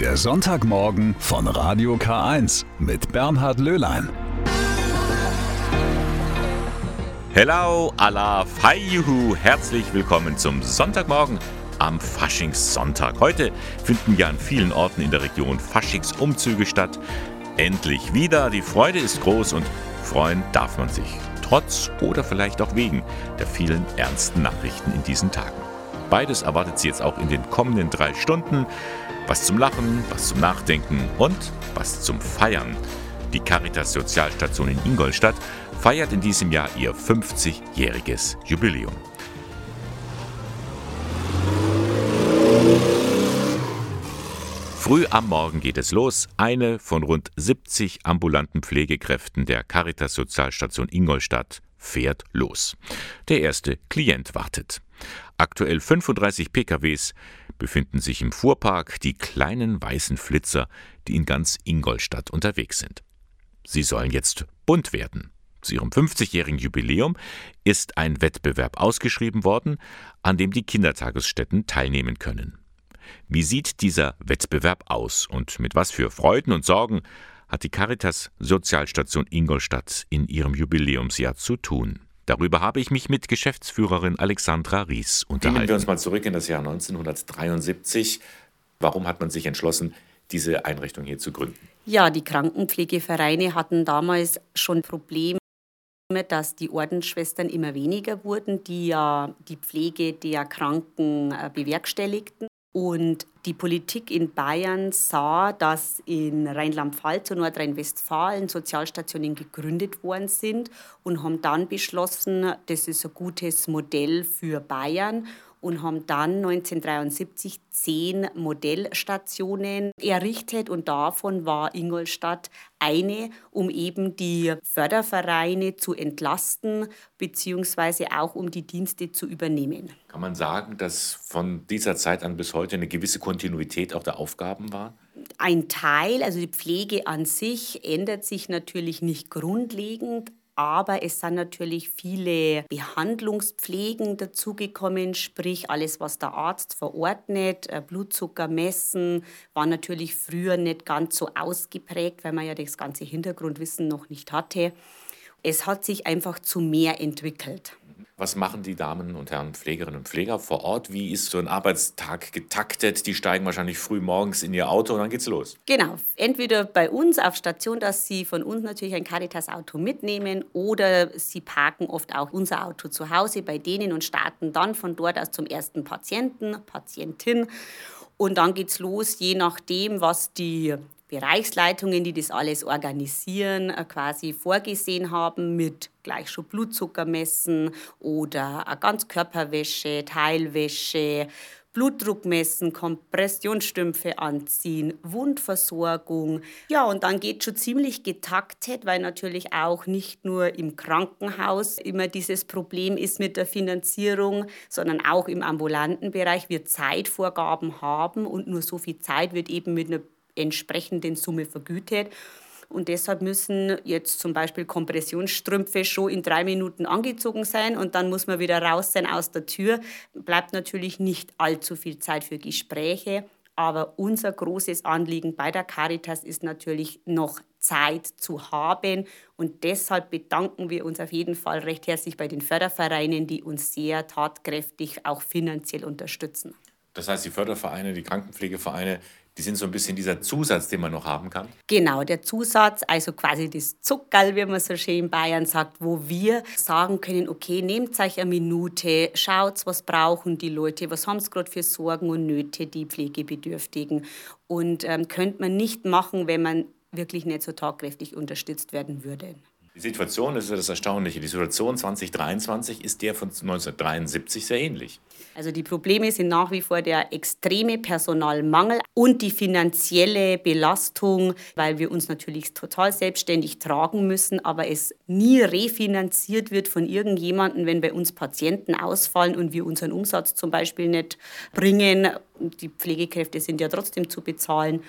Der Sonntagmorgen von Radio K1 mit Bernhard Löhlein. Hello, Allah, hi, juhu, herzlich willkommen zum Sonntagmorgen am Faschingssonntag. Heute finden ja an vielen Orten in der Region Faschingsumzüge statt. Endlich wieder, die Freude ist groß und freuen darf man sich. Trotz oder vielleicht auch wegen der vielen ernsten Nachrichten in diesen Tagen. Beides erwartet Sie jetzt auch in den kommenden drei Stunden. Was zum Lachen, was zum Nachdenken und was zum Feiern. Die Caritas Sozialstation in Ingolstadt feiert in diesem Jahr ihr 50-jähriges Jubiläum. Früh am Morgen geht es los. Eine von rund 70 ambulanten Pflegekräften der Caritas Sozialstation Ingolstadt fährt los. Der erste Klient wartet. Aktuell 35 PKWs befinden sich im Fuhrpark, die kleinen weißen Flitzer, die in ganz Ingolstadt unterwegs sind. Sie sollen jetzt bunt werden. Zu ihrem 50-jährigen Jubiläum ist ein Wettbewerb ausgeschrieben worden, an dem die Kindertagesstätten teilnehmen können. Wie sieht dieser Wettbewerb aus und mit was für Freuden und Sorgen hat die Caritas Sozialstation Ingolstadt in ihrem Jubiläumsjahr zu tun? Darüber habe ich mich mit Geschäftsführerin Alexandra Ries unterhalten. Gehen wir uns mal zurück in das Jahr 1973. Warum hat man sich entschlossen, diese Einrichtung hier zu gründen? Ja, die Krankenpflegevereine hatten damals schon Probleme dass die Ordensschwestern immer weniger wurden, die ja die Pflege der Kranken äh, bewerkstelligten. Und die Politik in Bayern sah, dass in Rheinland-Pfalz und Nordrhein-Westfalen Sozialstationen gegründet worden sind und haben dann beschlossen, das ist ein gutes Modell für Bayern und haben dann 1973 zehn Modellstationen errichtet und davon war Ingolstadt eine, um eben die Fördervereine zu entlasten beziehungsweise auch um die Dienste zu übernehmen. Kann man sagen, dass von dieser Zeit an bis heute eine gewisse Kontinuität auch der Aufgaben war? Ein Teil, also die Pflege an sich ändert sich natürlich nicht grundlegend, aber es sind natürlich viele Behandlungspflegen dazugekommen, sprich alles, was der Arzt verordnet. Äh, Blutzucker messen war natürlich früher nicht ganz so ausgeprägt, weil man ja das ganze Hintergrundwissen noch nicht hatte. Es hat sich einfach zu mehr entwickelt. Was machen die Damen und Herren Pflegerinnen und Pfleger vor Ort? Wie ist so ein Arbeitstag getaktet? Die steigen wahrscheinlich früh morgens in ihr Auto und dann geht's los. Genau, entweder bei uns auf Station, dass sie von uns natürlich ein Caritas-Auto mitnehmen oder sie parken oft auch unser Auto zu Hause bei denen und starten dann von dort aus zum ersten Patienten, Patientin. Und dann geht's los, je nachdem, was die Bereichsleitungen, die das alles organisieren, äh, quasi vorgesehen haben mit gleich schon Blutzucker messen oder Ganzkörperwäsche, Teilwäsche, Blutdruck messen, Kompressionsstümpfe anziehen, Wundversorgung. Ja, und dann geht schon ziemlich getaktet, weil natürlich auch nicht nur im Krankenhaus immer dieses Problem ist mit der Finanzierung, sondern auch im ambulanten Bereich wir Zeitvorgaben haben und nur so viel Zeit wird eben mit einer entsprechenden Summe vergütet. Und deshalb müssen jetzt zum Beispiel Kompressionsstrümpfe schon in drei Minuten angezogen sein und dann muss man wieder raus sein aus der Tür. Bleibt natürlich nicht allzu viel Zeit für Gespräche. Aber unser großes Anliegen bei der Caritas ist natürlich noch Zeit zu haben. Und deshalb bedanken wir uns auf jeden Fall recht herzlich bei den Fördervereinen, die uns sehr tatkräftig auch finanziell unterstützen. Das heißt, die Fördervereine, die Krankenpflegevereine, die sind so ein bisschen dieser Zusatz, den man noch haben kann. Genau, der Zusatz, also quasi das Zuckerl, wie man so schön in Bayern sagt, wo wir sagen können, okay, nehmt euch eine Minute, schaut, was brauchen die Leute, was haben sie gerade für Sorgen und Nöte, die Pflegebedürftigen. Und ähm, könnte man nicht machen, wenn man wirklich nicht so tagkräftig unterstützt werden würde. Die Situation, das ist das Erstaunliche, die Situation 2023 ist der von 1973 sehr ähnlich. Also die Probleme sind nach wie vor der extreme Personalmangel und die finanzielle Belastung, weil wir uns natürlich total selbstständig tragen müssen, aber es nie refinanziert wird von irgendjemandem, wenn bei uns Patienten ausfallen und wir unseren Umsatz zum Beispiel nicht bringen. Die Pflegekräfte sind ja trotzdem zu bezahlen.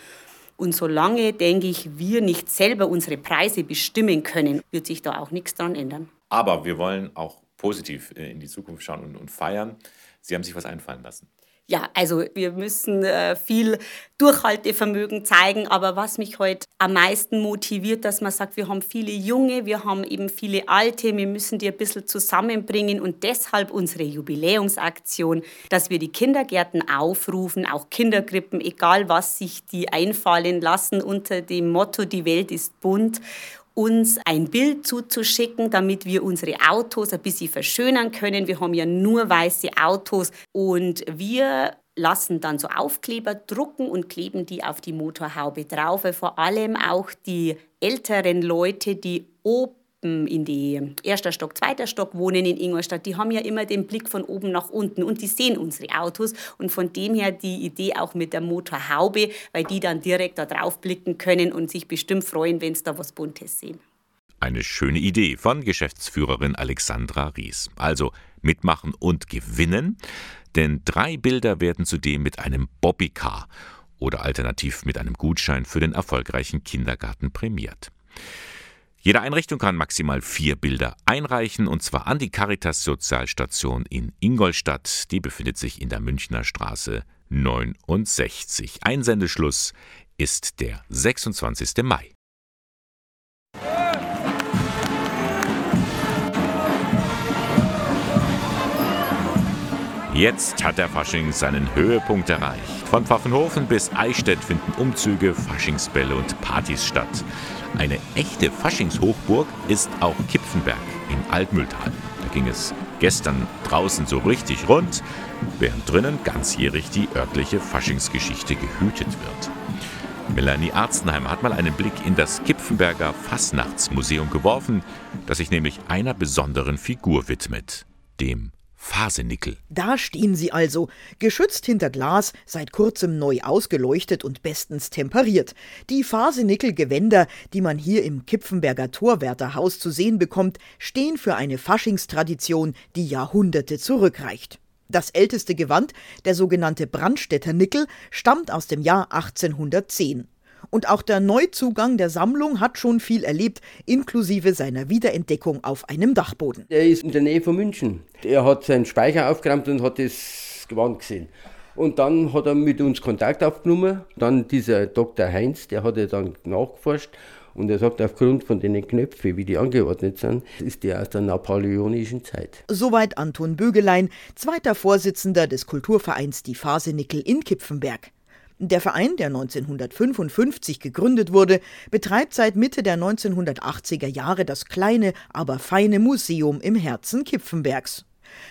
Und solange, denke ich, wir nicht selber unsere Preise bestimmen können, wird sich da auch nichts dran ändern. Aber wir wollen auch positiv äh, in die Zukunft schauen und, und feiern. Sie haben sich was einfallen lassen. Ja, also wir müssen äh, viel Durchhaltevermögen zeigen, aber was mich heute am meisten motiviert, dass man sagt, wir haben viele Junge, wir haben eben viele Alte, wir müssen die ein bisschen zusammenbringen und deshalb unsere Jubiläumsaktion, dass wir die Kindergärten aufrufen, auch Kindergrippen, egal was sich die einfallen lassen unter dem Motto, die Welt ist bunt uns ein Bild zuzuschicken, damit wir unsere Autos ein bisschen verschönern können. Wir haben ja nur weiße Autos und wir lassen dann so Aufkleber drucken und kleben die auf die Motorhaube drauf. Vor allem auch die älteren Leute, die oben in die erster Stock, zweiter Stock wohnen in Ingolstadt, die haben ja immer den Blick von oben nach unten und die sehen unsere Autos und von dem her die Idee auch mit der Motorhaube, weil die dann direkt da drauf blicken können und sich bestimmt freuen, wenn sie da was Buntes sehen. Eine schöne Idee von Geschäftsführerin Alexandra Ries. Also mitmachen und gewinnen, denn drei Bilder werden zudem mit einem Bobbycar oder alternativ mit einem Gutschein für den erfolgreichen Kindergarten prämiert. Jede Einrichtung kann maximal vier Bilder einreichen, und zwar an die Caritas Sozialstation in Ingolstadt. Die befindet sich in der Münchner Straße 69. Einsendeschluss ist der 26. Mai. Jetzt hat der Fasching seinen Höhepunkt erreicht. Von Pfaffenhofen bis Eichstätt finden Umzüge, Faschingsbälle und Partys statt. Eine echte Faschingshochburg ist auch Kipfenberg im Altmühltal. Da ging es gestern draußen so richtig rund, während drinnen ganzjährig die örtliche Faschingsgeschichte gehütet wird. Melanie Arzenheim hat mal einen Blick in das Kipfenberger Fassnachtsmuseum geworfen, das sich nämlich einer besonderen Figur widmet, dem Fasenickel. Da stehen sie also, geschützt hinter Glas, seit kurzem neu ausgeleuchtet und bestens temperiert. Die Fasenickel-Gewänder, die man hier im Kipfenberger Torwärterhaus zu sehen bekommt, stehen für eine Faschingstradition, die Jahrhunderte zurückreicht. Das älteste Gewand, der sogenannte Brandstätter Nickel, stammt aus dem Jahr 1810. Und auch der Neuzugang der Sammlung hat schon viel erlebt, inklusive seiner Wiederentdeckung auf einem Dachboden. Er ist in der Nähe von München. Er hat seinen Speicher aufgeräumt und hat das Gewand gesehen. Und dann hat er mit uns Kontakt aufgenommen. Dann dieser Dr. Heinz, der hat er dann nachgeforscht. Und er sagt, aufgrund von den Knöpfen, wie die angeordnet sind, ist der aus der napoleonischen Zeit. Soweit Anton Bögelein, zweiter Vorsitzender des Kulturvereins Die Phase Nickel in Kipfenberg. Der Verein, der 1955 gegründet wurde, betreibt seit Mitte der 1980er Jahre das kleine, aber feine Museum im Herzen Kipfenbergs.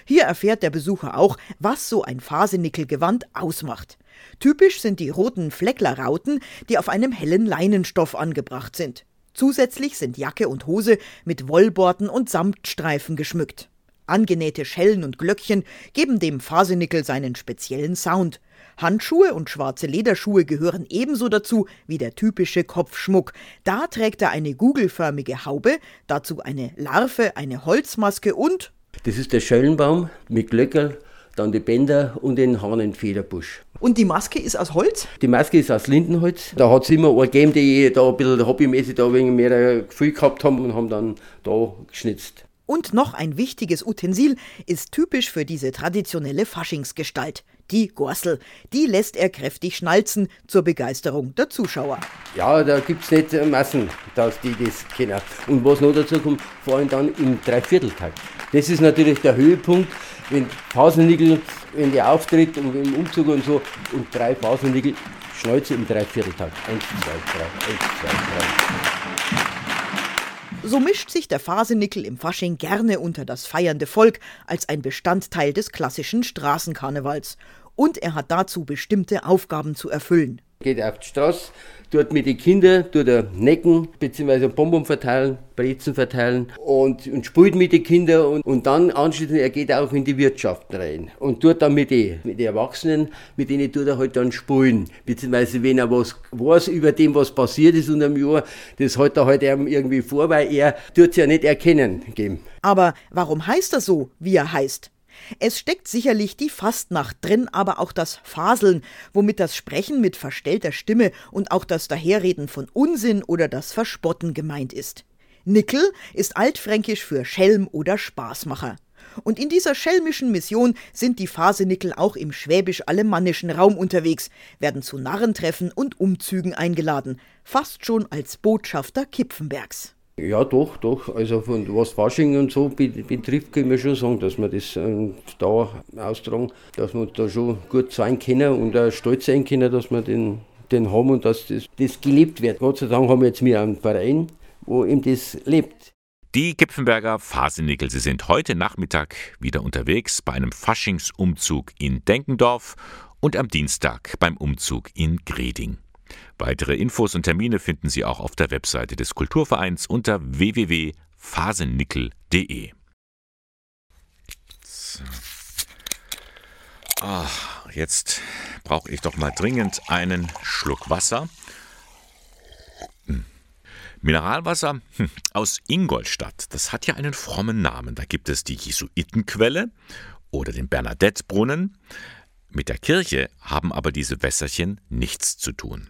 Hier erfährt der Besucher auch, was so ein Fasenickelgewand ausmacht. Typisch sind die roten Flecklerrauten, die auf einem hellen Leinenstoff angebracht sind. Zusätzlich sind Jacke und Hose mit Wollborten und Samtstreifen geschmückt. Angenähte Schellen und Glöckchen geben dem Fasenickel seinen speziellen Sound. Handschuhe und schwarze Lederschuhe gehören ebenso dazu wie der typische Kopfschmuck. Da trägt er eine kugelförmige Haube, dazu eine Larve, eine Holzmaske und das ist der Schellenbaum mit Glöckerl, dann die Bänder und den Hahnenfederbusch. Und die Maske ist aus Holz? Die Maske ist aus Lindenholz. Da hat es immer eine gegeben, die da ein bisschen hobbymäßig da wegen mehr Gefühl gehabt haben und haben dann da geschnitzt. Und noch ein wichtiges Utensil ist typisch für diese traditionelle Faschingsgestalt. Die Gorsel, die lässt er kräftig schnalzen zur Begeisterung der Zuschauer. Ja, da gibt es nicht Massen, dass die das kennen. Und was noch dazu kommt, vor allem dann im Dreivierteltakt. Das ist natürlich der Höhepunkt, wenn Pausennickel, wenn der auftritt und im Umzug und so, und drei Pausennickel, Schnäuze im Dreivierteltakt. Eins, zwei, drei, eins, zwei, drei. So mischt sich der Fasenickel im Fasching gerne unter das feiernde Volk als ein Bestandteil des klassischen Straßenkarnevals. Und er hat dazu bestimmte Aufgaben zu erfüllen. Geht auf die Straße, dort mit den Kindern, tut er Necken bzw. Bonbon verteilen, Brezen verteilen und, und spielt mit den Kindern und, und dann anschließend, er geht auch in die Wirtschaft rein und tut dann mit den, mit Erwachsenen, mit denen tut er halt dann spielen, beziehungsweise wenn er was weiß über dem, was passiert ist unter dem Jahr, das hält er halt irgendwie vor, weil er tut es ja nicht erkennen geben. Aber warum heißt er so, wie er heißt? Es steckt sicherlich die Fastnacht drin, aber auch das Faseln, womit das Sprechen mit verstellter Stimme und auch das Daherreden von Unsinn oder das Verspotten gemeint ist. Nickel ist altfränkisch für Schelm oder Spaßmacher. Und in dieser schelmischen Mission sind die Fasenickel auch im schwäbisch-alemannischen Raum unterwegs, werden zu Narrentreffen und Umzügen eingeladen, fast schon als Botschafter Kipfenbergs. Ja, doch, doch. Also von was Fasching und so betrifft, können wir schon sagen, dass wir das äh, da austragen, dass wir da schon gut sein können und auch stolz sein können, dass wir den, den haben und dass das, das gelebt wird. Gott sei Dank haben wir jetzt wir einen Verein, wo ihm das lebt. Die Kipfenberger Fasenickel, sie sind heute Nachmittag wieder unterwegs bei einem Faschingsumzug in Denkendorf und am Dienstag beim Umzug in Greding. Weitere Infos und Termine finden Sie auch auf der Webseite des Kulturvereins unter www.fasenickel.de. So. Ah, jetzt brauche ich doch mal dringend einen Schluck Wasser. Mineralwasser hm, aus Ingolstadt, das hat ja einen frommen Namen. Da gibt es die Jesuitenquelle oder den Bernadette-Brunnen. Mit der Kirche haben aber diese Wässerchen nichts zu tun.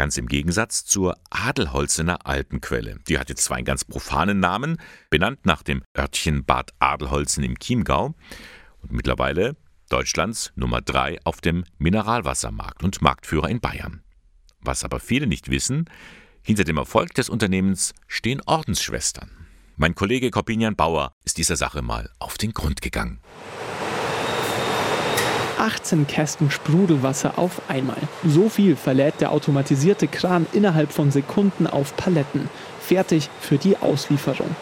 Ganz im Gegensatz zur Adelholzener Alpenquelle. Die hat jetzt zwar einen ganz profanen Namen, benannt nach dem Örtchen Bad Adelholzen im Chiemgau und mittlerweile Deutschlands Nummer 3 auf dem Mineralwassermarkt und Marktführer in Bayern. Was aber viele nicht wissen, hinter dem Erfolg des Unternehmens stehen Ordensschwestern. Mein Kollege Corbinian Bauer ist dieser Sache mal auf den Grund gegangen. 18 Kästen Sprudelwasser auf einmal. So viel verlädt der automatisierte Kran innerhalb von Sekunden auf Paletten, fertig für die Auslieferung.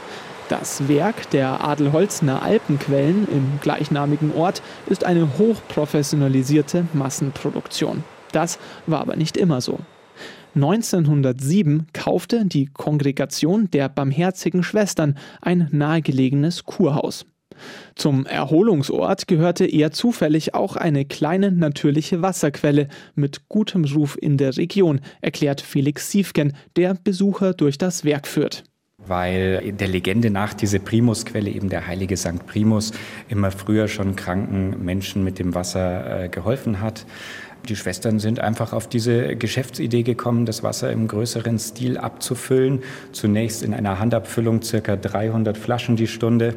Das Werk der Adelholzner Alpenquellen im gleichnamigen Ort ist eine hochprofessionalisierte Massenproduktion. Das war aber nicht immer so. 1907 kaufte die Kongregation der Barmherzigen Schwestern ein nahegelegenes Kurhaus. Zum Erholungsort gehörte eher zufällig auch eine kleine natürliche Wasserquelle mit gutem Ruf in der Region, erklärt Felix Siefken, der Besucher durch das Werk führt weil der Legende nach diese Primusquelle, eben der heilige St. Primus, immer früher schon kranken Menschen mit dem Wasser äh, geholfen hat. Die Schwestern sind einfach auf diese Geschäftsidee gekommen, das Wasser im größeren Stil abzufüllen. Zunächst in einer Handabfüllung circa 300 Flaschen die Stunde.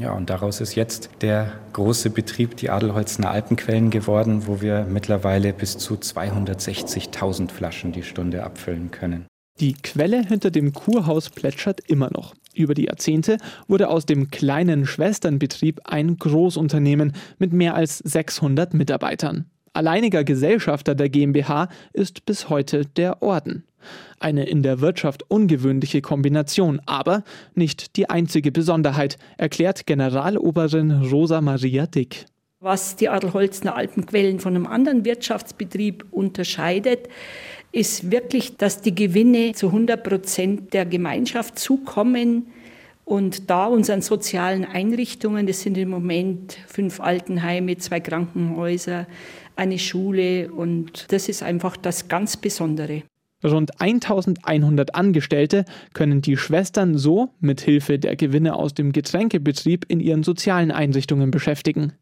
Ja, und daraus ist jetzt der große Betrieb, die Adelholzner Alpenquellen geworden, wo wir mittlerweile bis zu 260.000 Flaschen die Stunde abfüllen können. Die Quelle hinter dem Kurhaus plätschert immer noch. Über die Jahrzehnte wurde aus dem kleinen Schwesternbetrieb ein Großunternehmen mit mehr als 600 Mitarbeitern. Alleiniger Gesellschafter der GmbH ist bis heute der Orden. Eine in der Wirtschaft ungewöhnliche Kombination, aber nicht die einzige Besonderheit, erklärt Generaloberin Rosa Maria Dick. Was die Adelholzner Alpenquellen von einem anderen Wirtschaftsbetrieb unterscheidet, ist wirklich, dass die Gewinne zu 100 Prozent der Gemeinschaft zukommen und da unseren sozialen Einrichtungen, das sind im Moment fünf Altenheime, zwei Krankenhäuser, eine Schule und das ist einfach das ganz Besondere. Rund 1100 Angestellte können die Schwestern so mit Hilfe der Gewinne aus dem Getränkebetrieb in ihren sozialen Einrichtungen beschäftigen.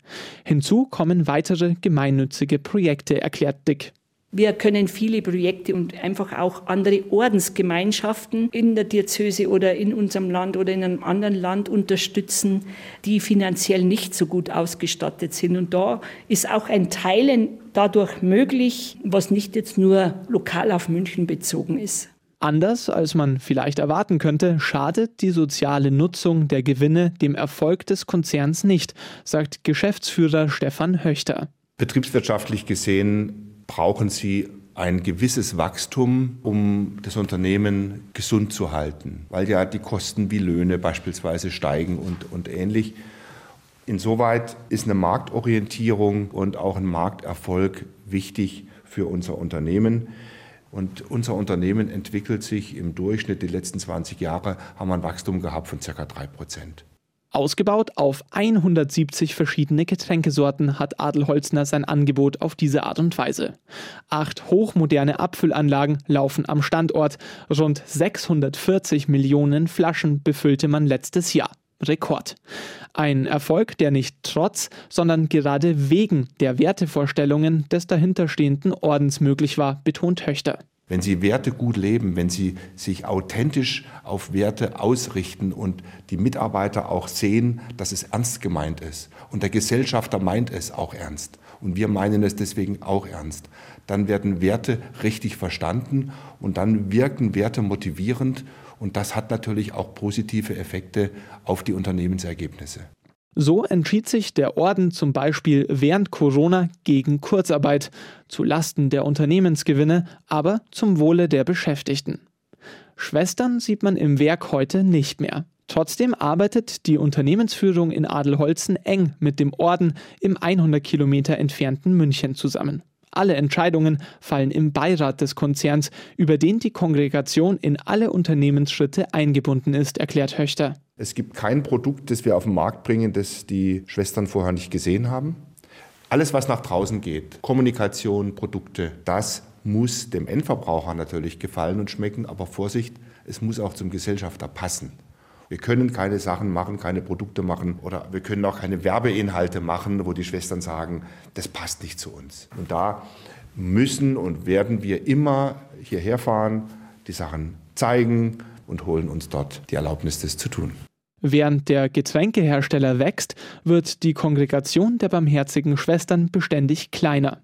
Hinzu kommen weitere gemeinnützige Projekte, erklärt Dick. Wir können viele Projekte und einfach auch andere Ordensgemeinschaften in der Diözese oder in unserem Land oder in einem anderen Land unterstützen, die finanziell nicht so gut ausgestattet sind. Und da ist auch ein Teilen dadurch möglich, was nicht jetzt nur lokal auf München bezogen ist. Anders als man vielleicht erwarten könnte, schadet die soziale Nutzung der Gewinne dem Erfolg des Konzerns nicht, sagt Geschäftsführer Stefan Höchter. Betriebswirtschaftlich gesehen brauchen sie ein gewisses Wachstum, um das Unternehmen gesund zu halten, weil ja die Kosten wie Löhne beispielsweise steigen und, und ähnlich. Insoweit ist eine Marktorientierung und auch ein Markterfolg wichtig für unser Unternehmen. Und unser Unternehmen entwickelt sich im Durchschnitt, die letzten 20 Jahre haben wir ein Wachstum gehabt von ca. 3 Prozent. Ausgebaut auf 170 verschiedene Getränkesorten hat Adelholzner sein Angebot auf diese Art und Weise. Acht hochmoderne Abfüllanlagen laufen am Standort. Rund 640 Millionen Flaschen befüllte man letztes Jahr. Rekord. Ein Erfolg, der nicht trotz, sondern gerade wegen der Wertevorstellungen des dahinterstehenden Ordens möglich war, betont Höchter. Wenn Sie Werte gut leben, wenn Sie sich authentisch auf Werte ausrichten und die Mitarbeiter auch sehen, dass es ernst gemeint ist. Und der Gesellschafter meint es auch ernst. Und wir meinen es deswegen auch ernst, dann werden Werte richtig verstanden und dann wirken Werte motivierend. Und das hat natürlich auch positive Effekte auf die Unternehmensergebnisse. So entschied sich der Orden zum Beispiel während Corona gegen Kurzarbeit, zu Lasten der Unternehmensgewinne, aber zum Wohle der Beschäftigten. Schwestern sieht man im Werk heute nicht mehr. Trotzdem arbeitet die Unternehmensführung in Adelholzen eng mit dem Orden im 100 Kilometer entfernten München zusammen. Alle Entscheidungen fallen im Beirat des Konzerns, über den die Kongregation in alle Unternehmensschritte eingebunden ist, erklärt Höchter. Es gibt kein Produkt, das wir auf den Markt bringen, das die Schwestern vorher nicht gesehen haben. Alles, was nach draußen geht, Kommunikation, Produkte, das muss dem Endverbraucher natürlich gefallen und schmecken, aber Vorsicht, es muss auch zum Gesellschafter passen. Wir können keine Sachen machen, keine Produkte machen oder wir können auch keine Werbeinhalte machen, wo die Schwestern sagen, das passt nicht zu uns. Und da müssen und werden wir immer hierher fahren, die Sachen zeigen und holen uns dort die Erlaubnis, das zu tun. Während der Getränkehersteller wächst, wird die Kongregation der Barmherzigen Schwestern beständig kleiner.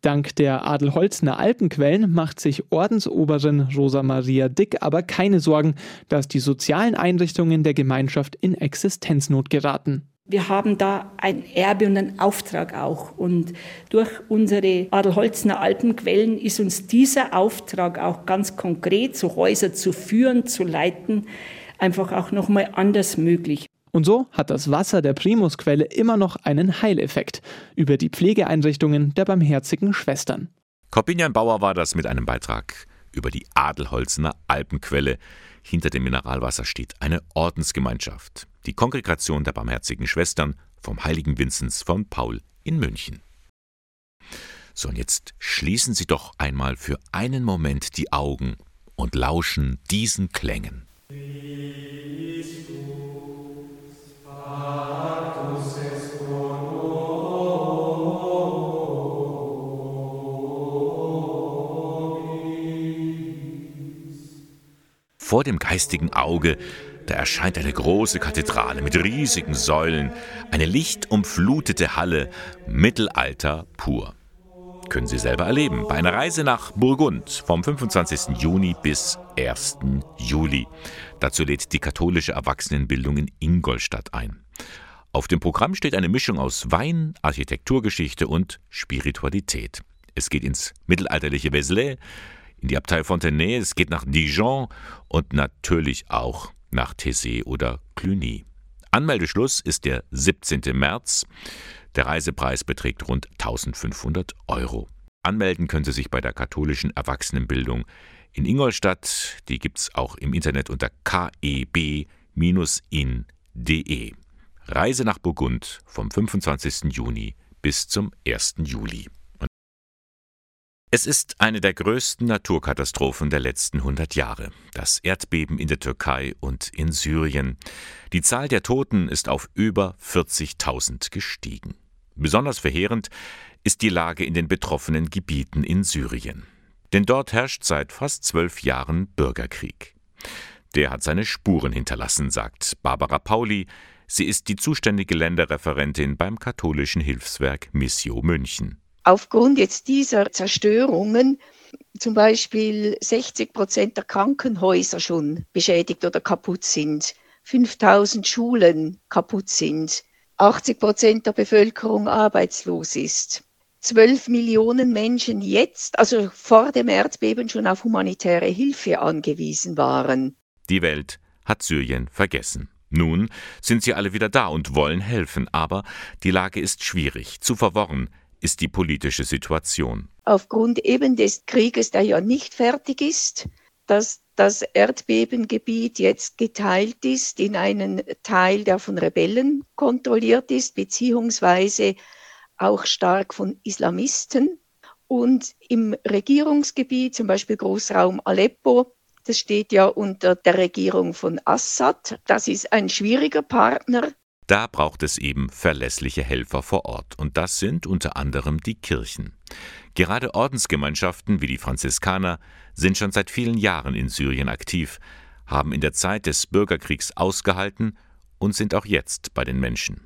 Dank der Adelholzner Alpenquellen macht sich Ordensoberin Rosa Maria Dick aber keine Sorgen, dass die sozialen Einrichtungen der Gemeinschaft in Existenznot geraten. Wir haben da ein Erbe und einen Auftrag auch. Und durch unsere Adelholzner Alpenquellen ist uns dieser Auftrag auch ganz konkret, so Häuser zu führen, zu leiten, einfach auch nochmal anders möglich. Und so hat das Wasser der Primusquelle immer noch einen Heileffekt über die Pflegeeinrichtungen der barmherzigen Schwestern. Corbinian Bauer war das mit einem Beitrag über die Adelholzener Alpenquelle. Hinter dem Mineralwasser steht eine Ordensgemeinschaft, die Kongregation der barmherzigen Schwestern vom heiligen Vinzenz von Paul in München. So, und jetzt schließen Sie doch einmal für einen Moment die Augen und lauschen diesen Klängen. Vor dem geistigen Auge, da erscheint eine große Kathedrale mit riesigen Säulen, eine lichtumflutete Halle, Mittelalter pur. Können Sie selber erleben bei einer Reise nach Burgund vom 25. Juni bis 1. Juli. Dazu lädt die katholische Erwachsenenbildung in Ingolstadt ein. Auf dem Programm steht eine Mischung aus Wein, Architekturgeschichte und Spiritualität. Es geht ins mittelalterliche Vézelay, in die Abtei Fontenay, es geht nach Dijon und natürlich auch nach Thésée oder Cluny. Anmeldeschluss ist der 17. März. Der Reisepreis beträgt rund 1500 Euro. Anmelden können Sie sich bei der katholischen Erwachsenenbildung in Ingolstadt. Die gibt es auch im Internet unter keb-in.de. Reise nach Burgund vom 25. Juni bis zum 1. Juli. Es ist eine der größten Naturkatastrophen der letzten 100 Jahre. Das Erdbeben in der Türkei und in Syrien. Die Zahl der Toten ist auf über 40.000 gestiegen. Besonders verheerend ist die Lage in den betroffenen Gebieten in Syrien. Denn dort herrscht seit fast zwölf Jahren Bürgerkrieg. Der hat seine Spuren hinterlassen, sagt Barbara Pauli. Sie ist die zuständige Länderreferentin beim katholischen Hilfswerk Missio München aufgrund jetzt dieser Zerstörungen zum Beispiel 60 Prozent der Krankenhäuser schon beschädigt oder kaputt sind, 5000 Schulen kaputt sind, 80 Prozent der Bevölkerung arbeitslos ist, 12 Millionen Menschen jetzt, also vor dem Erdbeben, schon auf humanitäre Hilfe angewiesen waren. Die Welt hat Syrien vergessen. Nun sind sie alle wieder da und wollen helfen, aber die Lage ist schwierig, zu verworren, ist die politische Situation. Aufgrund eben des Krieges, der ja nicht fertig ist, dass das Erdbebengebiet jetzt geteilt ist in einen Teil, der von Rebellen kontrolliert ist, beziehungsweise auch stark von Islamisten. Und im Regierungsgebiet, zum Beispiel Großraum Aleppo, das steht ja unter der Regierung von Assad. Das ist ein schwieriger Partner. Da braucht es eben verlässliche Helfer vor Ort, und das sind unter anderem die Kirchen. Gerade Ordensgemeinschaften wie die Franziskaner sind schon seit vielen Jahren in Syrien aktiv, haben in der Zeit des Bürgerkriegs ausgehalten und sind auch jetzt bei den Menschen.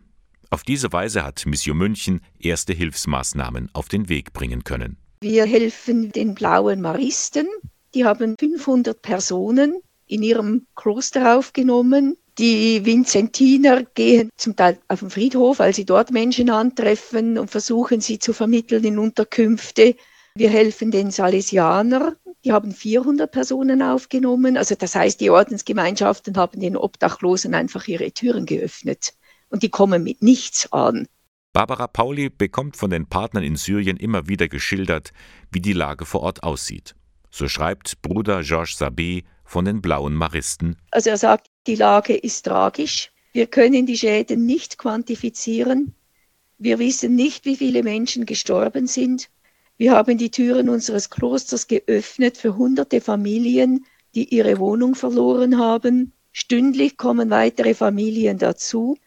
Auf diese Weise hat Mission München erste Hilfsmaßnahmen auf den Weg bringen können. Wir helfen den blauen Maristen. Die haben 500 Personen in ihrem Kloster aufgenommen. Die Vinzentiner gehen zum Teil auf den Friedhof, weil sie dort Menschen antreffen und versuchen sie zu vermitteln in Unterkünfte. Wir helfen den Salesianern. Die haben 400 Personen aufgenommen. Also das heißt, die Ordensgemeinschaften haben den Obdachlosen einfach ihre Türen geöffnet. Und die kommen mit nichts an. Barbara Pauli bekommt von den Partnern in Syrien immer wieder geschildert, wie die Lage vor Ort aussieht. So schreibt Bruder Georges Sabé von den Blauen Maristen. Also er sagt, die Lage ist tragisch. Wir können die Schäden nicht quantifizieren. Wir wissen nicht, wie viele Menschen gestorben sind. Wir haben die Türen unseres Klosters geöffnet für hunderte Familien, die ihre Wohnung verloren haben. Stündlich kommen weitere Familien dazu.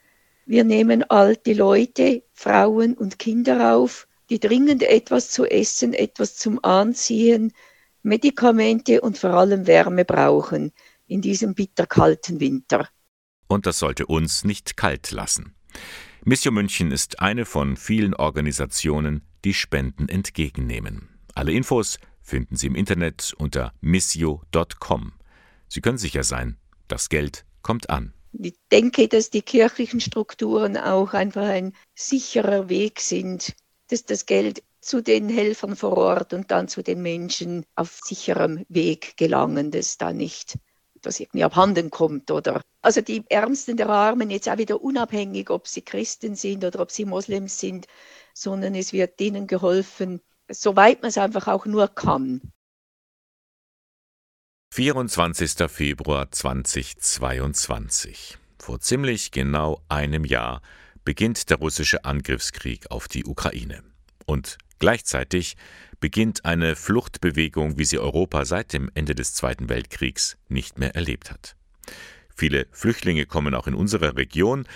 Wir nehmen alte Leute, Frauen und Kinder auf, die dringend etwas zu essen, etwas zum Anziehen, Medikamente und vor allem Wärme brauchen in diesem bitterkalten Winter. Und das sollte uns nicht kalt lassen. Mission München ist eine von vielen Organisationen, die Spenden entgegennehmen. Alle Infos finden Sie im Internet unter missio.com. Sie können sicher sein, das Geld kommt an. Ich denke, dass die kirchlichen Strukturen auch einfach ein sicherer Weg sind, dass das Geld zu den Helfern vor Ort und dann zu den Menschen auf sicherem Weg gelangen, dass da nicht das irgendwie abhanden kommt, oder? Also die Ärmsten der Armen, jetzt auch wieder unabhängig, ob sie Christen sind oder ob sie Moslems sind, sondern es wird denen geholfen, soweit man es einfach auch nur kann. 24. Februar 2022. Vor ziemlich genau einem Jahr beginnt der russische Angriffskrieg auf die Ukraine. Und Gleichzeitig beginnt eine Fluchtbewegung, wie sie Europa seit dem Ende des Zweiten Weltkriegs nicht mehr erlebt hat. Viele Flüchtlinge kommen auch in unsere Region.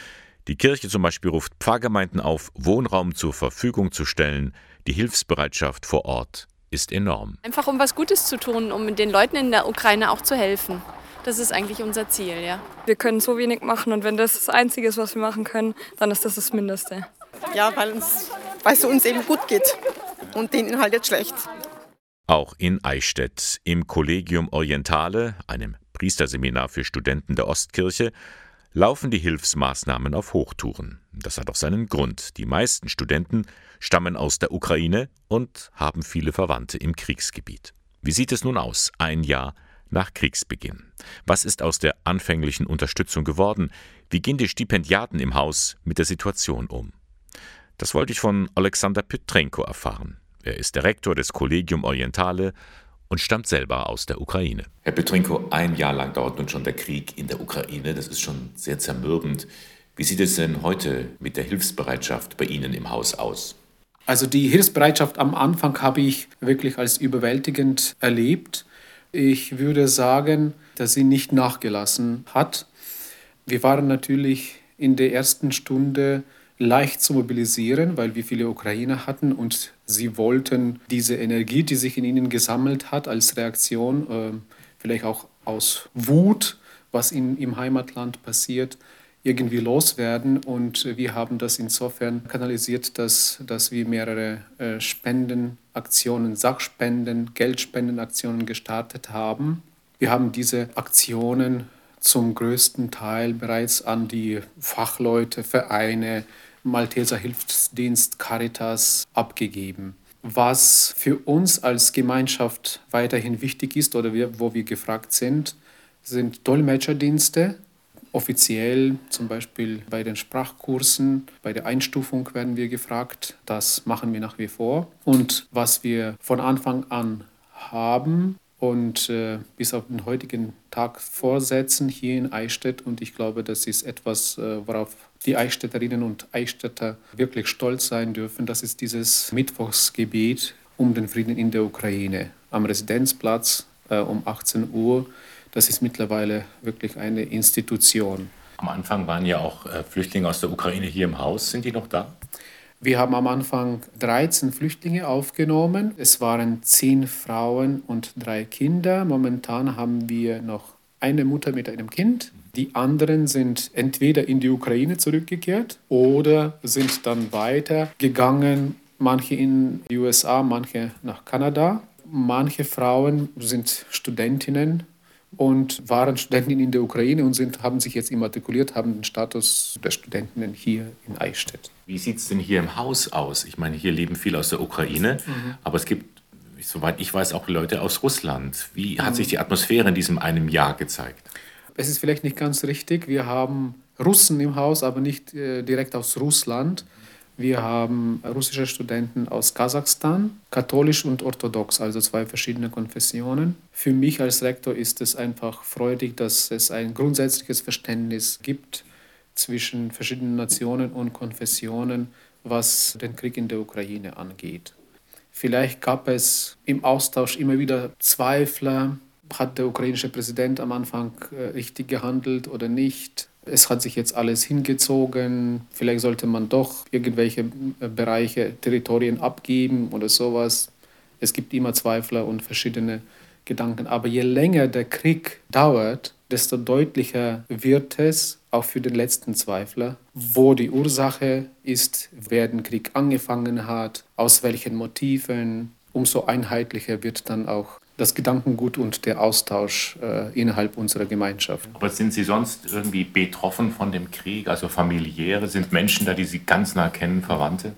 Die Kirche zum Beispiel ruft Pfarrgemeinden auf, Wohnraum zur Verfügung zu stellen. Die Hilfsbereitschaft vor Ort ist enorm. Einfach um was Gutes zu tun, um den Leuten in der Ukraine auch zu helfen. Das ist eigentlich unser Ziel, ja. Wir können so wenig machen und wenn das das Einzige ist, was wir machen können, dann ist das das Mindeste. Ja, weil es uns eben gut geht und denen halt jetzt schlecht. Auch in Eichstätt im Collegium Orientale, einem Priesterseminar für Studenten der Ostkirche, laufen die Hilfsmaßnahmen auf Hochtouren. Das hat auch seinen Grund. Die meisten Studenten stammen aus der Ukraine und haben viele Verwandte im Kriegsgebiet. Wie sieht es nun aus, ein Jahr nach Kriegsbeginn? Was ist aus der anfänglichen Unterstützung geworden? Wie gehen die Stipendiaten im Haus mit der Situation um? Das wollte ich von Alexander Petrenko erfahren. Er ist der Rektor des Collegium Orientale und stammt selber aus der Ukraine. Herr Petrenko, ein Jahr lang dauert nun schon der Krieg in der Ukraine. Das ist schon sehr zermürbend. Wie sieht es denn heute mit der Hilfsbereitschaft bei Ihnen im Haus aus? Also die Hilfsbereitschaft am Anfang habe ich wirklich als überwältigend erlebt. Ich würde sagen, dass sie nicht nachgelassen hat. Wir waren natürlich in der ersten Stunde leicht zu mobilisieren, weil wir viele Ukrainer hatten und sie wollten diese Energie, die sich in ihnen gesammelt hat, als Reaktion, äh, vielleicht auch aus Wut, was in, im Heimatland passiert, irgendwie loswerden. Und wir haben das insofern kanalisiert, dass, dass wir mehrere äh, Spendenaktionen, Sachspenden, Geldspendenaktionen gestartet haben. Wir haben diese Aktionen zum größten Teil bereits an die Fachleute, Vereine, Malteser Hilfsdienst Caritas abgegeben. Was für uns als Gemeinschaft weiterhin wichtig ist oder wir, wo wir gefragt sind, sind Dolmetscherdienste. Offiziell zum Beispiel bei den Sprachkursen, bei der Einstufung werden wir gefragt. Das machen wir nach wie vor. Und was wir von Anfang an haben, und äh, bis auf den heutigen Tag vorsetzen hier in Eichstätt. Und ich glaube, das ist etwas, äh, worauf die Eichstätterinnen und Eichstätter wirklich stolz sein dürfen. Das ist dieses Mittwochsgebet um den Frieden in der Ukraine am Residenzplatz äh, um 18 Uhr. Das ist mittlerweile wirklich eine Institution. Am Anfang waren ja auch äh, Flüchtlinge aus der Ukraine hier im Haus. Sind die noch da? Wir haben am Anfang 13 Flüchtlinge aufgenommen. Es waren 10 Frauen und 3 Kinder. Momentan haben wir noch eine Mutter mit einem Kind. Die anderen sind entweder in die Ukraine zurückgekehrt oder sind dann weitergegangen, manche in die USA, manche nach Kanada. Manche Frauen sind Studentinnen und waren Studentinnen in der Ukraine und sind, haben sich jetzt immatrikuliert, haben den Status der Studentinnen hier in Eichstätt. Wie sieht es denn hier im Haus aus? Ich meine, hier leben viele aus der Ukraine, mhm. aber es gibt, soweit ich weiß, auch Leute aus Russland. Wie hat sich die Atmosphäre in diesem einem Jahr gezeigt? Es ist vielleicht nicht ganz richtig. Wir haben Russen im Haus, aber nicht äh, direkt aus Russland. Wir haben russische Studenten aus Kasachstan, katholisch und orthodox, also zwei verschiedene Konfessionen. Für mich als Rektor ist es einfach freudig, dass es ein grundsätzliches Verständnis gibt zwischen verschiedenen Nationen und Konfessionen, was den Krieg in der Ukraine angeht. Vielleicht gab es im Austausch immer wieder Zweifler, hat der ukrainische Präsident am Anfang äh, richtig gehandelt oder nicht? Es hat sich jetzt alles hingezogen. Vielleicht sollte man doch irgendwelche äh, Bereiche, Territorien abgeben oder sowas. Es gibt immer Zweifler und verschiedene Gedanken. Aber je länger der Krieg dauert, desto deutlicher wird es, auch für den letzten Zweifler, wo die Ursache ist, wer den Krieg angefangen hat, aus welchen Motiven. Umso einheitlicher wird dann auch das Gedankengut und der Austausch äh, innerhalb unserer Gemeinschaft. Aber sind Sie sonst irgendwie betroffen von dem Krieg, also familiäre? Sind Menschen da, die Sie ganz nah kennen, Verwandte?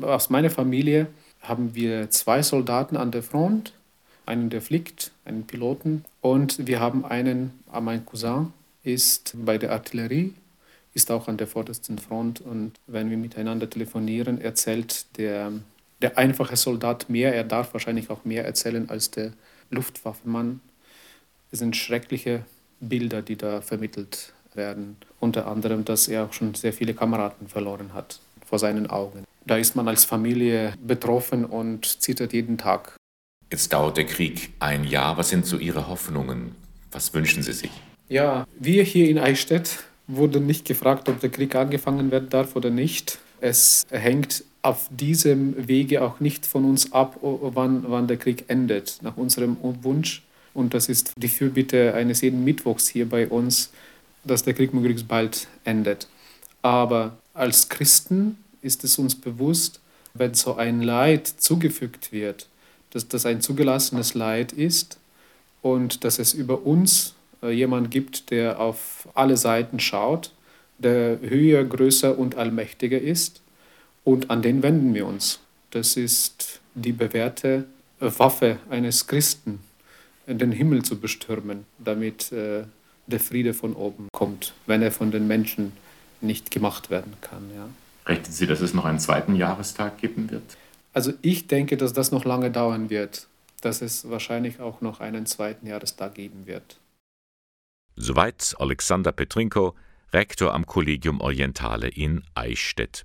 Aus meiner Familie haben wir zwei Soldaten an der Front, einen, der fliegt, einen Piloten, und wir haben einen, ah, mein Cousin ist bei der Artillerie, ist auch an der vordersten Front und wenn wir miteinander telefonieren, erzählt der, der einfache Soldat mehr, er darf wahrscheinlich auch mehr erzählen als der Luftwaffenmann. Es sind schreckliche Bilder, die da vermittelt werden. Unter anderem, dass er auch schon sehr viele Kameraden verloren hat vor seinen Augen. Da ist man als Familie betroffen und zittert jeden Tag. Jetzt dauert der Krieg ein Jahr. Was sind so Ihre Hoffnungen? Was wünschen Sie sich? Ja, wir hier in Eichstätt wurden nicht gefragt, ob der Krieg angefangen werden darf oder nicht. Es hängt auf diesem Wege auch nicht von uns ab, wann, wann der Krieg endet, nach unserem Wunsch. Und das ist die Fürbitte eines jeden Mittwochs hier bei uns, dass der Krieg möglichst bald endet. Aber als Christen ist es uns bewusst, wenn so ein Leid zugefügt wird, dass das ein zugelassenes Leid ist und dass es über uns äh, jemand gibt, der auf alle Seiten schaut, der höher, größer und allmächtiger ist und an den wenden wir uns. Das ist die bewährte Waffe eines Christen, den Himmel zu bestürmen, damit äh, der Friede von oben kommt, wenn er von den Menschen nicht gemacht werden kann. Ja. Rechnen Sie, dass es noch einen zweiten Jahrestag geben wird? Also ich denke, dass das noch lange dauern wird, dass es wahrscheinlich auch noch einen zweiten Jahrestag geben wird. Soweit Alexander Petrinko, Rektor am Collegium Orientale in Eichstätt.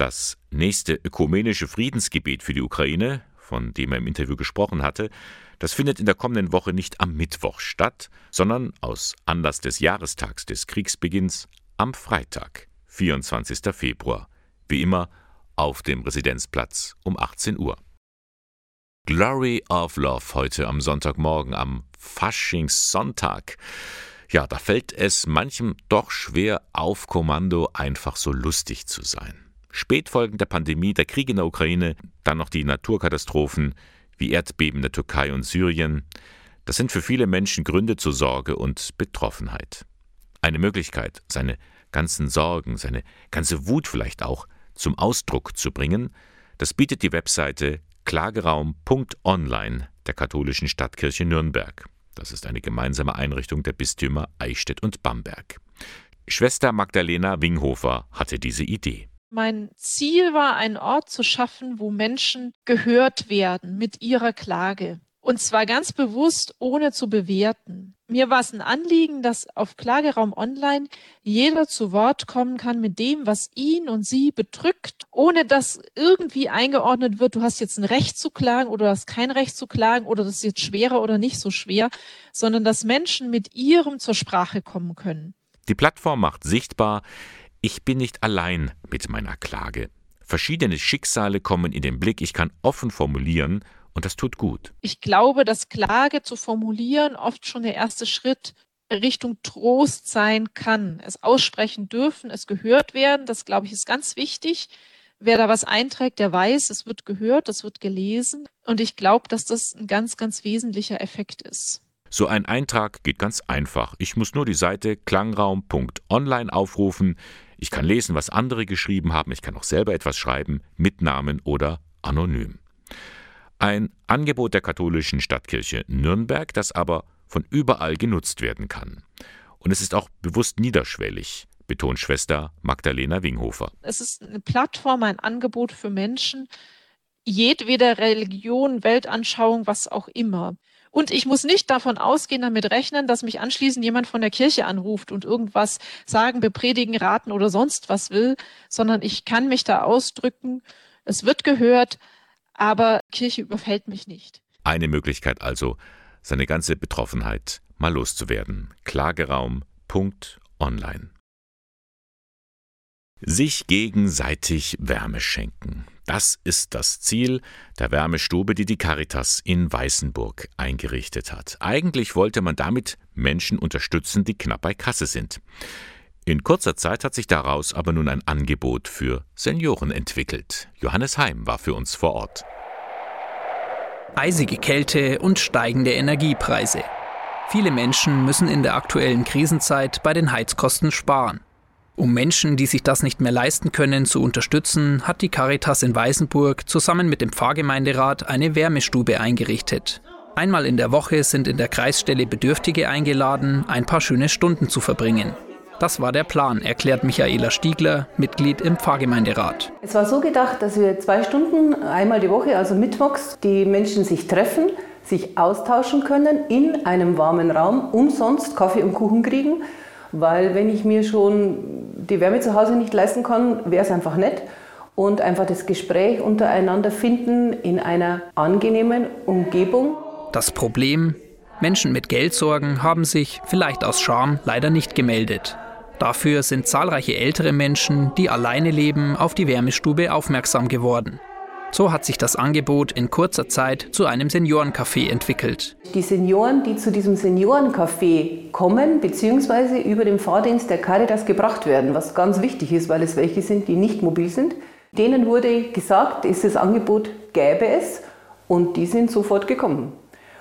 Das nächste ökumenische Friedensgebet für die Ukraine, von dem er im Interview gesprochen hatte, das findet in der kommenden Woche nicht am Mittwoch statt, sondern aus Anlass des Jahrestags des Kriegsbeginns am Freitag, 24. Februar, wie immer auf dem Residenzplatz um 18 Uhr. Glory of Love heute am Sonntagmorgen, am Faschingssonntag. Ja, da fällt es manchem doch schwer, auf Kommando einfach so lustig zu sein. Spätfolgen der Pandemie, der Krieg in der Ukraine, dann noch die Naturkatastrophen wie Erdbeben der Türkei und Syrien, das sind für viele Menschen Gründe zur Sorge und Betroffenheit. Eine Möglichkeit, seine ganzen Sorgen, seine ganze Wut vielleicht auch zum Ausdruck zu bringen, das bietet die Webseite klageraum.online der katholischen Stadtkirche Nürnberg. Das ist eine gemeinsame Einrichtung der Bistümer Eichstätt und Bamberg. Schwester Magdalena Winghofer hatte diese Idee. Mein Ziel war, einen Ort zu schaffen, wo Menschen gehört werden mit ihrer Klage. Und zwar ganz bewusst, ohne zu bewerten. Mir war es ein Anliegen, dass auf Klageraum Online jeder zu Wort kommen kann mit dem, was ihn und sie bedrückt, ohne dass irgendwie eingeordnet wird, du hast jetzt ein Recht zu klagen oder du hast kein Recht zu klagen oder das ist jetzt schwerer oder nicht so schwer, sondern dass Menschen mit ihrem zur Sprache kommen können. Die Plattform macht sichtbar, ich bin nicht allein mit meiner Klage. Verschiedene Schicksale kommen in den Blick, ich kann offen formulieren und das tut gut. Ich glaube, dass Klage zu formulieren oft schon der erste Schritt Richtung Trost sein kann. Es aussprechen dürfen, es gehört werden, das glaube ich ist ganz wichtig. Wer da was einträgt, der weiß, es wird gehört, es wird gelesen. Und ich glaube, dass das ein ganz, ganz wesentlicher Effekt ist. So ein Eintrag geht ganz einfach. Ich muss nur die Seite klangraum.online aufrufen. Ich kann lesen, was andere geschrieben haben. Ich kann auch selber etwas schreiben, mit Namen oder anonym. Ein Angebot der katholischen Stadtkirche Nürnberg, das aber von überall genutzt werden kann. Und es ist auch bewusst niederschwellig, betont Schwester Magdalena Winghofer. Es ist eine Plattform, ein Angebot für Menschen jedweder Religion, Weltanschauung, was auch immer. Und ich muss nicht davon ausgehen, damit rechnen, dass mich anschließend jemand von der Kirche anruft und irgendwas sagen, bepredigen, raten oder sonst was will, sondern ich kann mich da ausdrücken. Es wird gehört, aber Kirche überfällt mich nicht. Eine Möglichkeit also, seine ganze Betroffenheit mal loszuwerden. Klageraum.online. Sich gegenseitig Wärme schenken. Das ist das Ziel der Wärmestube, die die Caritas in Weißenburg eingerichtet hat. Eigentlich wollte man damit Menschen unterstützen, die knapp bei Kasse sind. In kurzer Zeit hat sich daraus aber nun ein Angebot für Senioren entwickelt. Johannes Heim war für uns vor Ort. Eisige Kälte und steigende Energiepreise. Viele Menschen müssen in der aktuellen Krisenzeit bei den Heizkosten sparen. Um Menschen, die sich das nicht mehr leisten können, zu unterstützen, hat die Caritas in Weißenburg zusammen mit dem Pfarrgemeinderat eine Wärmestube eingerichtet. Einmal in der Woche sind in der Kreisstelle Bedürftige eingeladen, ein paar schöne Stunden zu verbringen. Das war der Plan, erklärt Michaela Stiegler, Mitglied im Pfarrgemeinderat. Es war so gedacht, dass wir zwei Stunden einmal die Woche, also mittwochs, die Menschen sich treffen, sich austauschen können in einem warmen Raum, umsonst Kaffee und Kuchen kriegen. Weil wenn ich mir schon die Wärme zu Hause nicht leisten kann, wäre es einfach nett. Und einfach das Gespräch untereinander finden in einer angenehmen Umgebung. Das Problem, Menschen mit Geldsorgen haben sich, vielleicht aus Scham, leider nicht gemeldet. Dafür sind zahlreiche ältere Menschen, die alleine leben, auf die Wärmestube aufmerksam geworden. So hat sich das Angebot in kurzer Zeit zu einem Seniorencafé entwickelt. Die Senioren, die zu diesem Seniorencafé kommen, beziehungsweise über den Fahrdienst der Caritas gebracht werden, was ganz wichtig ist, weil es welche sind, die nicht mobil sind, denen wurde gesagt, ist das Angebot gäbe es und die sind sofort gekommen.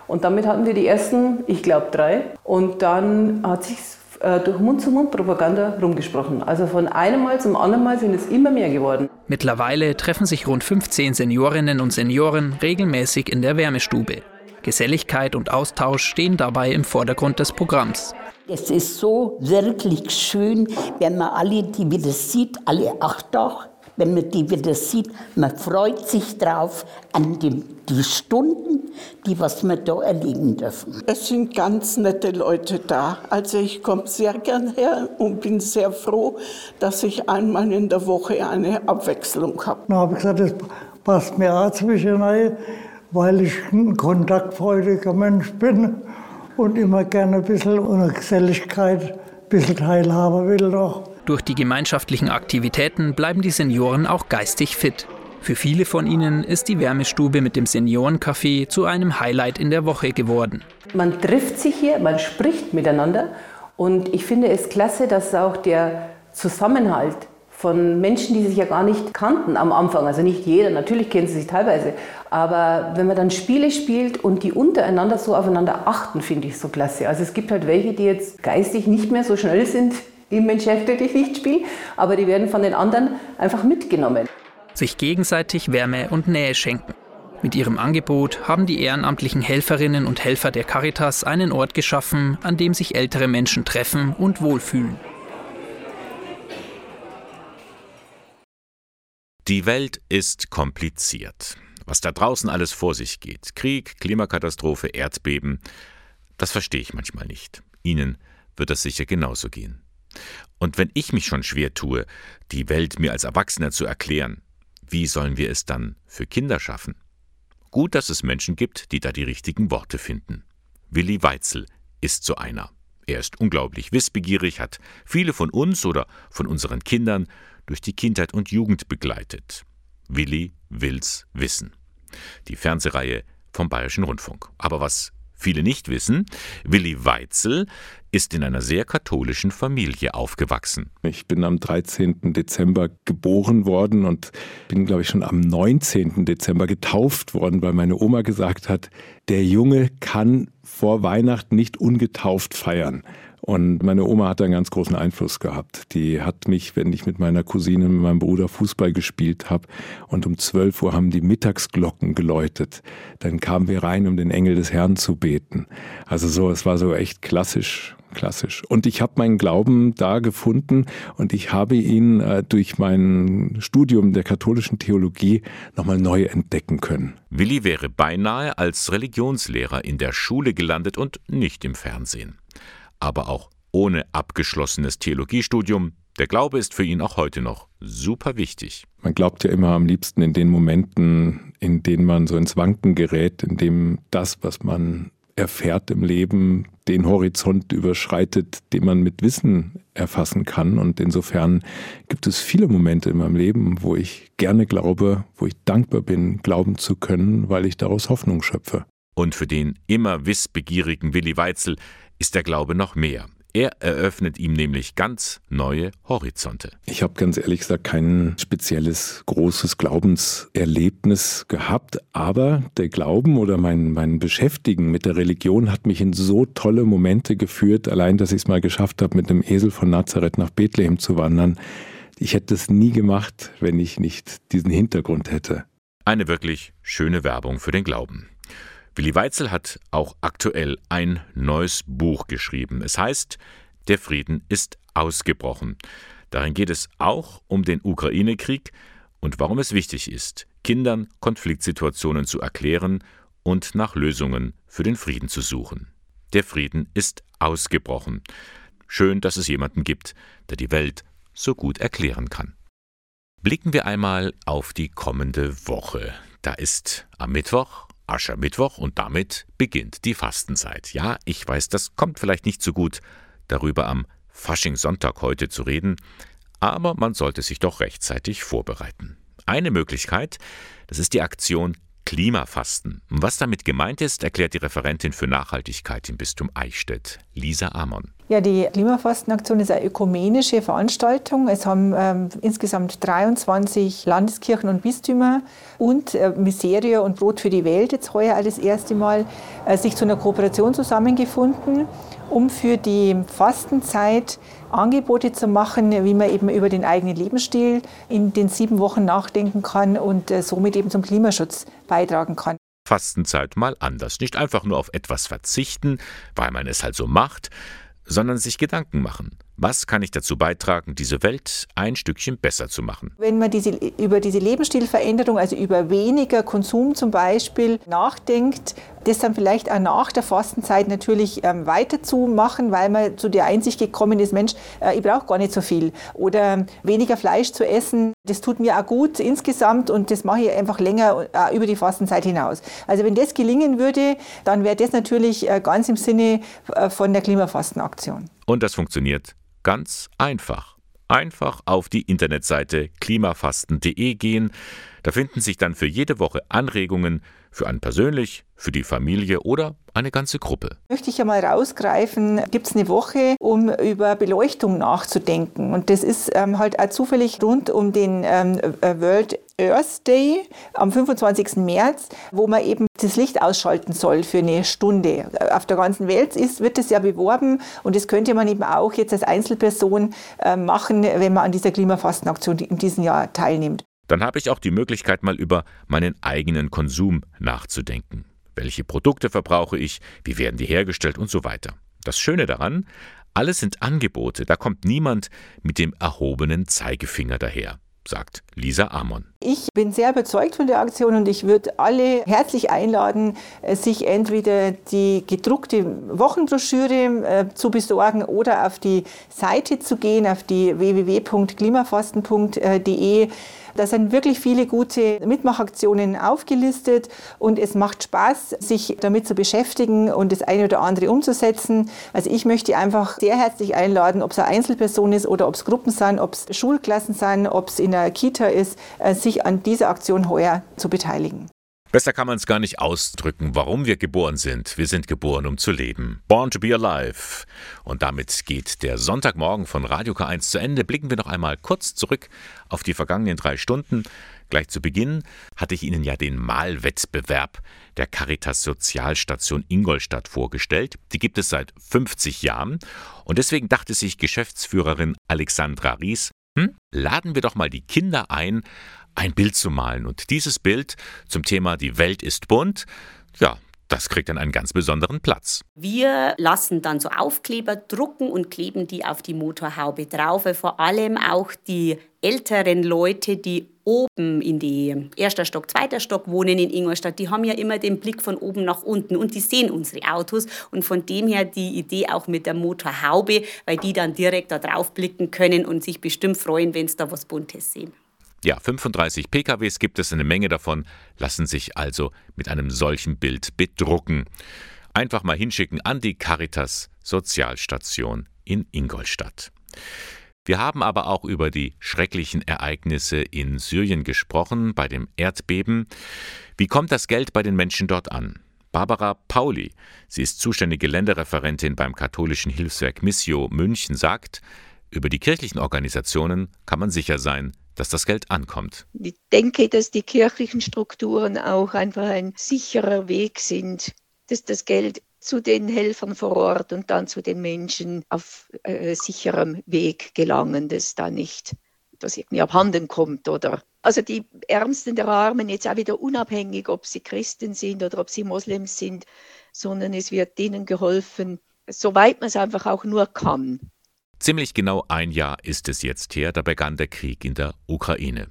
Und damit hatten wir die ersten, ich glaube, drei. Und dann hat sich durch Mund-zu-Mund-Propaganda rumgesprochen. Also von einem Mal zum anderen Mal sind es immer mehr geworden. Mittlerweile treffen sich rund 15 Seniorinnen und Senioren regelmäßig in der Wärmestube. Geselligkeit und Austausch stehen dabei im Vordergrund des Programms. Es ist so wirklich schön, wenn man alle, die wieder sieht, alle acht doch, wenn man die wieder sieht, man freut sich drauf an die, die Stunden, die was wir da erleben dürfen. Es sind ganz nette Leute da. Also ich komme sehr gern her und bin sehr froh, dass ich einmal in der Woche eine Abwechslung habe. Dann habe ich gesagt, das passt mir auch zwischen rein, weil ich ein kontaktfreudiger Mensch bin und immer gerne ein bisschen Geselligkeit, ein bisschen teilhaben will noch. Durch die gemeinschaftlichen Aktivitäten bleiben die Senioren auch geistig fit. Für viele von ihnen ist die Wärmestube mit dem Seniorencafé zu einem Highlight in der Woche geworden. Man trifft sich hier, man spricht miteinander und ich finde es klasse, dass auch der Zusammenhalt von Menschen, die sich ja gar nicht kannten am Anfang, also nicht jeder, natürlich kennen sie sich teilweise, aber wenn man dann Spiele spielt und die untereinander so aufeinander achten, finde ich so klasse. Also es gibt halt welche, die jetzt geistig nicht mehr so schnell sind im beschäftige dich nicht Spiel, aber die werden von den anderen einfach mitgenommen. Sich gegenseitig Wärme und Nähe schenken. Mit ihrem Angebot haben die ehrenamtlichen Helferinnen und Helfer der Caritas einen Ort geschaffen, an dem sich ältere Menschen treffen und wohlfühlen. Die Welt ist kompliziert. Was da draußen alles vor sich geht, Krieg, Klimakatastrophe, Erdbeben, das verstehe ich manchmal nicht. Ihnen wird das sicher genauso gehen. Und wenn ich mich schon schwer tue, die Welt mir als Erwachsener zu erklären, wie sollen wir es dann für Kinder schaffen? Gut, dass es Menschen gibt, die da die richtigen Worte finden. Willi Weitzel ist so einer. Er ist unglaublich wissbegierig, hat viele von uns oder von unseren Kindern durch die Kindheit und Jugend begleitet. Willi will's wissen. Die Fernsehreihe vom Bayerischen Rundfunk. Aber was viele nicht wissen, Willi Weitzel ist in einer sehr katholischen Familie aufgewachsen. Ich bin am 13. Dezember geboren worden und bin, glaube ich, schon am 19. Dezember getauft worden, weil meine Oma gesagt hat, der Junge kann vor Weihnachten nicht ungetauft feiern. Und meine Oma hat einen ganz großen Einfluss gehabt. Die hat mich, wenn ich mit meiner Cousine, mit meinem Bruder Fußball gespielt habe und um 12 Uhr haben die Mittagsglocken geläutet, dann kamen wir rein, um den Engel des Herrn zu beten. Also so, es war so echt klassisch klassisch. Und ich habe meinen Glauben da gefunden und ich habe ihn äh, durch mein Studium der katholischen Theologie nochmal neu entdecken können. Willi wäre beinahe als Religionslehrer in der Schule gelandet und nicht im Fernsehen aber auch ohne abgeschlossenes Theologiestudium. Der Glaube ist für ihn auch heute noch super wichtig. Man glaubt ja immer am liebsten in den Momenten, in denen man so ins Wanken gerät, in dem das, was man erfährt im Leben, den Horizont überschreitet, den man mit Wissen erfassen kann. Und insofern gibt es viele Momente in meinem Leben, wo ich gerne glaube, wo ich dankbar bin, glauben zu können, weil ich daraus Hoffnung schöpfe. Und für den immer wissbegierigen Willi Weitzel ist der Glaube noch mehr. Er eröffnet ihm nämlich ganz neue Horizonte. Ich habe ganz ehrlich gesagt kein spezielles großes Glaubenserlebnis gehabt, aber der Glauben oder mein, mein Beschäftigen mit der Religion hat mich in so tolle Momente geführt, allein dass ich es mal geschafft habe, mit dem Esel von Nazareth nach Bethlehem zu wandern. Ich hätte es nie gemacht, wenn ich nicht diesen Hintergrund hätte. Eine wirklich schöne Werbung für den Glauben. Willi Weitzel hat auch aktuell ein neues Buch geschrieben. Es heißt Der Frieden ist ausgebrochen. Darin geht es auch um den Ukraine-Krieg und warum es wichtig ist, Kindern Konfliktsituationen zu erklären und nach Lösungen für den Frieden zu suchen. Der Frieden ist ausgebrochen. Schön, dass es jemanden gibt, der die Welt so gut erklären kann. Blicken wir einmal auf die kommende Woche. Da ist am Mittwoch Aschermittwoch und damit beginnt die Fastenzeit. Ja, ich weiß, das kommt vielleicht nicht so gut, darüber am Faschingssonntag heute zu reden, aber man sollte sich doch rechtzeitig vorbereiten. Eine Möglichkeit, das ist die Aktion Klimafasten. Was damit gemeint ist, erklärt die Referentin für Nachhaltigkeit im Bistum Eichstätt, Lisa Amon. Ja, die Klimafastenaktion ist eine ökumenische Veranstaltung. Es haben ähm, insgesamt 23 Landeskirchen und Bistümer und äh, Miseria und Brot für die Welt jetzt heuer das erste Mal äh, sich zu einer Kooperation zusammengefunden, um für die Fastenzeit Angebote zu machen, wie man eben über den eigenen Lebensstil in den sieben Wochen nachdenken kann und äh, somit eben zum Klimaschutz beitragen kann. Fastenzeit mal anders. Nicht einfach nur auf etwas verzichten, weil man es halt so macht, sondern sich Gedanken machen. Was kann ich dazu beitragen, diese Welt ein Stückchen besser zu machen? Wenn man diese, über diese Lebensstilveränderung, also über weniger Konsum zum Beispiel, nachdenkt, das dann vielleicht auch nach der Fastenzeit natürlich ähm, weiterzumachen, weil man zu der Einsicht gekommen ist, Mensch, äh, ich brauche gar nicht so viel. Oder weniger Fleisch zu essen, das tut mir auch gut insgesamt und das mache ich einfach länger äh, über die Fastenzeit hinaus. Also wenn das gelingen würde, dann wäre das natürlich äh, ganz im Sinne äh, von der Klimafastenaktion. Und das funktioniert Ganz einfach. Einfach auf die Internetseite klimafasten.de gehen. Da finden sich dann für jede Woche Anregungen für einen persönlich, für die Familie oder eine ganze Gruppe. Möchte ich einmal rausgreifen, gibt es eine Woche, um über Beleuchtung nachzudenken. Und das ist ähm, halt auch zufällig rund um den ähm, äh, World Earth Day am 25. März, wo man eben das Licht ausschalten soll für eine Stunde. Auf der ganzen Welt ist, wird das ja beworben und das könnte man eben auch jetzt als Einzelperson äh, machen, wenn man an dieser Klimafastenaktion in diesem Jahr teilnimmt. Dann habe ich auch die Möglichkeit, mal über meinen eigenen Konsum nachzudenken. Welche Produkte verbrauche ich? Wie werden die hergestellt und so weiter. Das Schöne daran, alles sind Angebote, da kommt niemand mit dem erhobenen Zeigefinger daher sagt Lisa Amon. Ich bin sehr überzeugt von der Aktion und ich würde alle herzlich einladen, äh, sich entweder die gedruckte Wochenbroschüre äh, zu besorgen oder auf die Seite zu gehen, auf die www.klimafasten.de. Da sind wirklich viele gute Mitmachaktionen aufgelistet und es macht Spaß, sich damit zu beschäftigen und das eine oder andere umzusetzen. Also ich möchte einfach sehr herzlich einladen, ob es eine Einzelperson ist oder ob es Gruppen sind, ob es Schulklassen sind, ob es in der Kita ist, äh, sich an dieser Aktion heuer zu beteiligen. Besser kann man es gar nicht ausdrücken, warum wir geboren sind. Wir sind geboren, um zu leben. Born to be alive. Und damit geht der Sonntagmorgen von Radio K1 zu Ende. Blicken wir noch einmal kurz zurück auf die vergangenen drei Stunden. Gleich zu Beginn hatte ich Ihnen ja den Malwettbewerb der Caritas Sozialstation Ingolstadt vorgestellt. Die gibt es seit 50 Jahren. Und deswegen dachte sich Geschäftsführerin Alexandra Ries, hm, laden wir doch mal die Kinder ein, ein Bild zu malen. Und dieses Bild zum Thema Die Welt ist bunt, ja, das kriegt dann einen ganz besonderen Platz. Wir lassen dann so Aufkleber drucken und kleben die auf die Motorhaube drauf. Vor allem auch die älteren Leute, die oben in die erster Stock, zweiter Stock wohnen in Ingolstadt, die haben ja immer den Blick von oben nach unten und die sehen unsere Autos und von dem her die Idee auch mit der Motorhaube, weil die dann direkt da drauf blicken können und sich bestimmt freuen, wenn sie da was Buntes sehen. Ja, 35 PKWs gibt es, eine Menge davon lassen sich also mit einem solchen Bild bedrucken. Einfach mal hinschicken an die Caritas Sozialstation in Ingolstadt. Wir haben aber auch über die schrecklichen Ereignisse in Syrien gesprochen, bei dem Erdbeben. Wie kommt das Geld bei den Menschen dort an? Barbara Pauli, sie ist zuständige Länderreferentin beim katholischen Hilfswerk Missio München, sagt, über die kirchlichen Organisationen kann man sicher sein, dass das Geld ankommt. Ich denke, dass die kirchlichen Strukturen auch einfach ein sicherer Weg sind, dass das Geld zu den Helfern vor Ort und dann zu den Menschen auf äh, sicherem Weg gelangen, dass da nicht das irgendwie abhanden kommt oder also die Ärmsten der Armen jetzt auch wieder unabhängig, ob sie Christen sind oder ob sie Moslems sind, sondern es wird denen geholfen, soweit man es einfach auch nur kann. Ziemlich genau ein Jahr ist es jetzt her, da begann der Krieg in der Ukraine.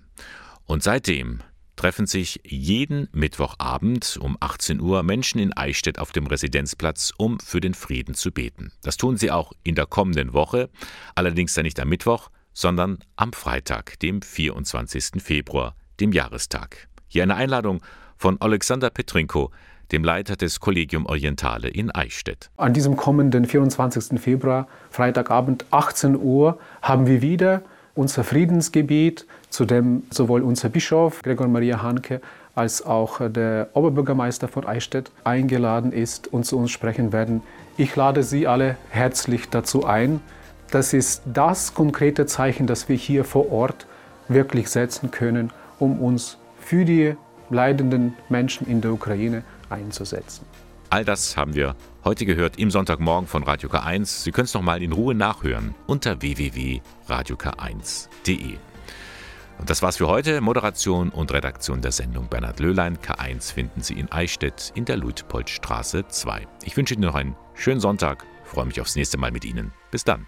Und seitdem treffen sich jeden Mittwochabend um 18 Uhr Menschen in Eichstätt auf dem Residenzplatz, um für den Frieden zu beten. Das tun sie auch in der kommenden Woche, allerdings dann nicht am Mittwoch, sondern am Freitag, dem 24. Februar, dem Jahrestag. Hier eine Einladung von Alexander Petrinko, dem Leiter des Collegium Orientale in Eichstätt. An diesem kommenden 24. Februar, Freitagabend 18 Uhr, haben wir wieder unser Friedensgebet, zu dem sowohl unser Bischof Gregor Maria Hanke als auch der Oberbürgermeister von Eichstätt eingeladen ist und zu uns sprechen werden. Ich lade Sie alle herzlich dazu ein. Das ist das konkrete Zeichen, das wir hier vor Ort wirklich setzen können, um uns für die leidenden Menschen in der Ukraine einzusetzen. All das haben wir heute gehört im Sonntagmorgen von Radio K1. Sie können es noch mal in Ruhe nachhören unter www.radiok1.de. Und das war's für heute. Moderation und Redaktion der Sendung Bernhard Löhlein. K1 finden Sie in Eichstätt in der Luitpoldstraße 2. Ich wünsche Ihnen noch einen schönen Sonntag, freue mich aufs nächste Mal mit Ihnen. Bis dann.